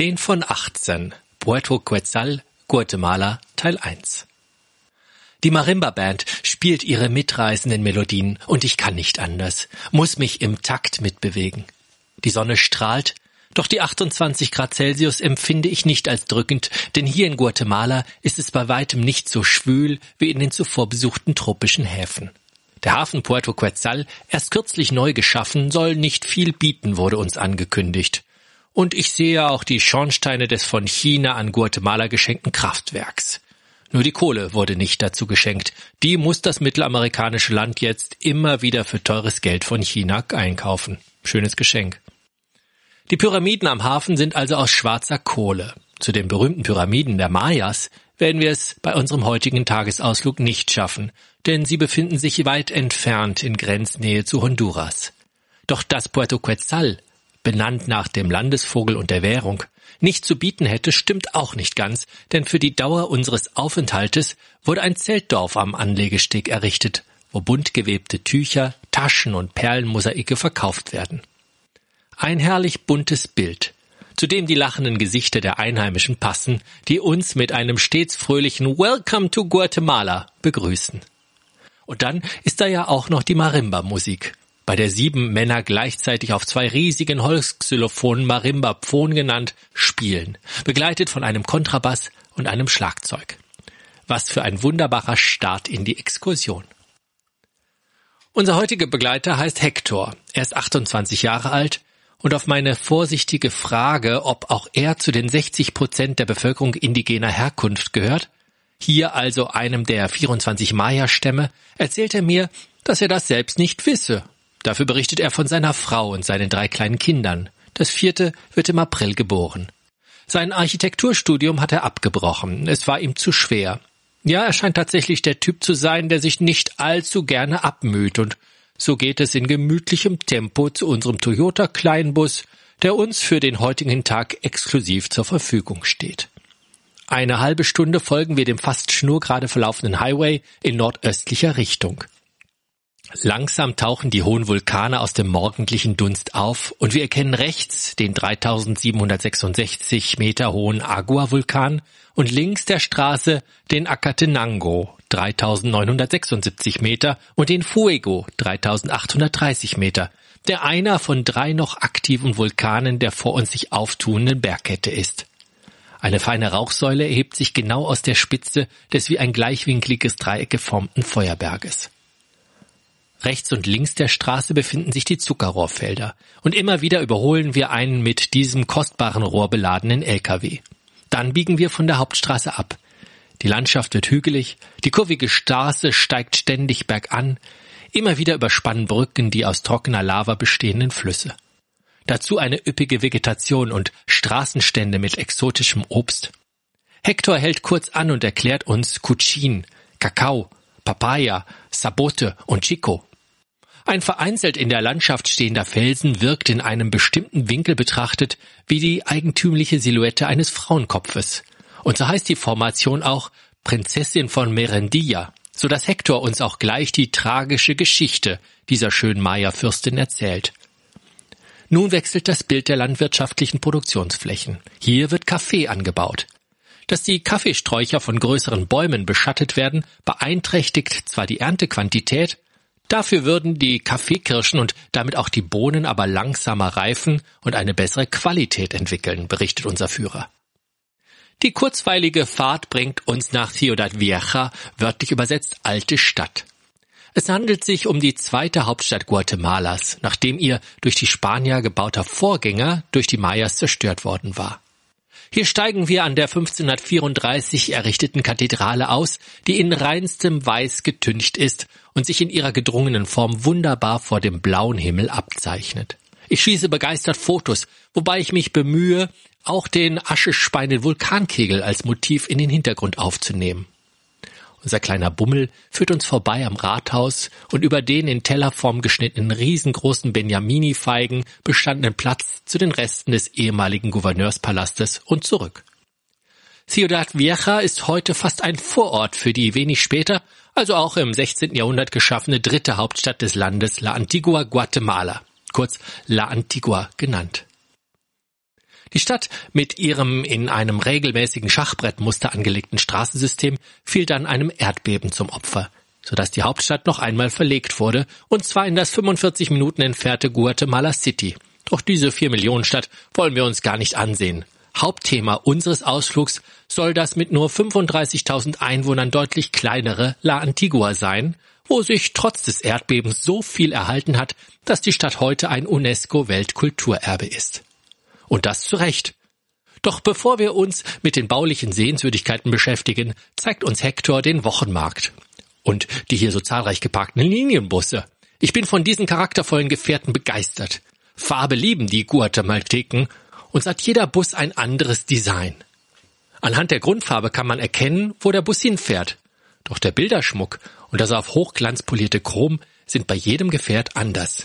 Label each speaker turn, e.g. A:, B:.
A: 10 von 18 Puerto Quetzal, Guatemala, Teil 1 Die Marimba-Band spielt ihre mitreißenden Melodien und ich kann nicht anders, muss mich im Takt mitbewegen. Die Sonne strahlt, doch die 28 Grad Celsius empfinde ich nicht als drückend, denn hier in Guatemala ist es bei weitem nicht so schwül wie in den zuvor besuchten tropischen Häfen. Der Hafen Puerto Quetzal, erst kürzlich neu geschaffen, soll nicht viel bieten, wurde uns angekündigt. Und ich sehe auch die Schornsteine des von China an Guatemala geschenkten Kraftwerks. Nur die Kohle wurde nicht dazu geschenkt. Die muss das mittelamerikanische Land jetzt immer wieder für teures Geld von China einkaufen. Schönes Geschenk. Die Pyramiden am Hafen sind also aus schwarzer Kohle. Zu den berühmten Pyramiden der Mayas werden wir es bei unserem heutigen Tagesausflug nicht schaffen, denn sie befinden sich weit entfernt in Grenznähe zu Honduras. Doch dass Puerto Quetzal, benannt nach dem Landesvogel und der Währung, nicht zu bieten hätte, stimmt auch nicht ganz, denn für die Dauer unseres Aufenthaltes wurde ein Zeltdorf am Anlegesteg errichtet, wo bunt gewebte Tücher, Taschen und Perlenmosaike verkauft werden. Ein herrlich buntes Bild, zu dem die lachenden Gesichter der Einheimischen passen, die uns mit einem stets fröhlichen Welcome to Guatemala begrüßen. Und dann ist da ja auch noch die Marimba-Musik, bei der sieben Männer gleichzeitig auf zwei riesigen Holzxylophonen Marimba Pfon genannt spielen, begleitet von einem Kontrabass und einem Schlagzeug. Was für ein wunderbarer Start in die Exkursion. Unser heutiger Begleiter heißt Hector. Er ist 28 Jahre alt, und auf meine vorsichtige Frage, ob auch er zu den 60 Prozent der Bevölkerung indigener Herkunft gehört, hier also einem der 24 Maya-Stämme, erzählt er mir, dass er das selbst nicht wisse. Dafür berichtet er von seiner Frau und seinen drei kleinen Kindern. Das vierte wird im April geboren. Sein Architekturstudium hat er abgebrochen. Es war ihm zu schwer. Ja, er scheint tatsächlich der Typ zu sein, der sich nicht allzu gerne abmüht und so geht es in gemütlichem Tempo zu unserem Toyota Kleinbus, der uns für den heutigen Tag exklusiv zur Verfügung steht. Eine halbe Stunde folgen wir dem fast schnurgerade verlaufenden Highway in nordöstlicher Richtung. Langsam tauchen die hohen Vulkane aus dem morgendlichen Dunst auf und wir erkennen rechts den 3766 Meter hohen Agua-Vulkan und links der Straße den Acatenango, 3976 Meter und den Fuego, 3830 Meter, der einer von drei noch aktiven Vulkanen der vor uns sich auftuenden Bergkette ist. Eine feine Rauchsäule erhebt sich genau aus der Spitze des wie ein gleichwinkliges Dreieck geformten Feuerberges. Rechts und links der Straße befinden sich die Zuckerrohrfelder, und immer wieder überholen wir einen mit diesem kostbaren Rohr beladenen LKW. Dann biegen wir von der Hauptstraße ab. Die Landschaft wird hügelig, die kurvige Straße steigt ständig bergan, immer wieder überspannen Brücken die aus trockener Lava bestehenden Flüsse. Dazu eine üppige Vegetation und Straßenstände mit exotischem Obst. Hector hält kurz an und erklärt uns Cucin, Kakao, Papaya, Sabote und Chico. Ein vereinzelt in der Landschaft stehender Felsen wirkt in einem bestimmten Winkel betrachtet wie die eigentümliche Silhouette eines Frauenkopfes. Und so heißt die Formation auch Prinzessin von Merendilla, so dass Hector uns auch gleich die tragische Geschichte dieser schönen Maya-Fürstin erzählt. Nun wechselt das Bild der landwirtschaftlichen Produktionsflächen. Hier wird Kaffee angebaut. Dass die Kaffeesträucher von größeren Bäumen beschattet werden, beeinträchtigt zwar die Erntequantität, Dafür würden die Kaffeekirschen und damit auch die Bohnen aber langsamer reifen und eine bessere Qualität entwickeln, berichtet unser Führer. Die kurzweilige Fahrt bringt uns nach Ciudad Vieja, wörtlich übersetzt alte Stadt. Es handelt sich um die zweite Hauptstadt Guatemalas, nachdem ihr durch die Spanier gebauter Vorgänger durch die Mayas zerstört worden war. Hier steigen wir an der 1534 errichteten Kathedrale aus, die in reinstem Weiß getüncht ist und sich in ihrer gedrungenen Form wunderbar vor dem blauen Himmel abzeichnet. Ich schieße begeistert Fotos, wobei ich mich bemühe, auch den Aschespeinen Vulkankegel als Motiv in den Hintergrund aufzunehmen. Unser kleiner Bummel führt uns vorbei am Rathaus und über den in Tellerform geschnittenen riesengroßen Benjamini-Feigen bestandenen Platz zu den Resten des ehemaligen Gouverneurspalastes und zurück. Ciudad Vieja ist heute fast ein Vorort für die wenig später, also auch im 16. Jahrhundert geschaffene dritte Hauptstadt des Landes La Antigua Guatemala, kurz La Antigua genannt. Die Stadt mit ihrem in einem regelmäßigen Schachbrettmuster angelegten Straßensystem fiel dann einem Erdbeben zum Opfer, sodass die Hauptstadt noch einmal verlegt wurde, und zwar in das 45 Minuten entfernte Guatemala City. Doch diese 4 Millionen Stadt wollen wir uns gar nicht ansehen. Hauptthema unseres Ausflugs soll das mit nur 35.000 Einwohnern deutlich kleinere La Antigua sein, wo sich trotz des Erdbebens so viel erhalten hat, dass die Stadt heute ein UNESCO-Weltkulturerbe ist. Und das zu Recht. Doch bevor wir uns mit den baulichen Sehenswürdigkeiten beschäftigen, zeigt uns Hector den Wochenmarkt. Und die hier so zahlreich geparkten Linienbusse. Ich bin von diesen charaktervollen Gefährten begeistert. Farbe lieben die Guatemalteken und hat jeder Bus ein anderes Design. Anhand der Grundfarbe kann man erkennen, wo der Bus hinfährt. Doch der Bilderschmuck und das auf Hochglanz polierte Chrom sind bei jedem Gefährt anders.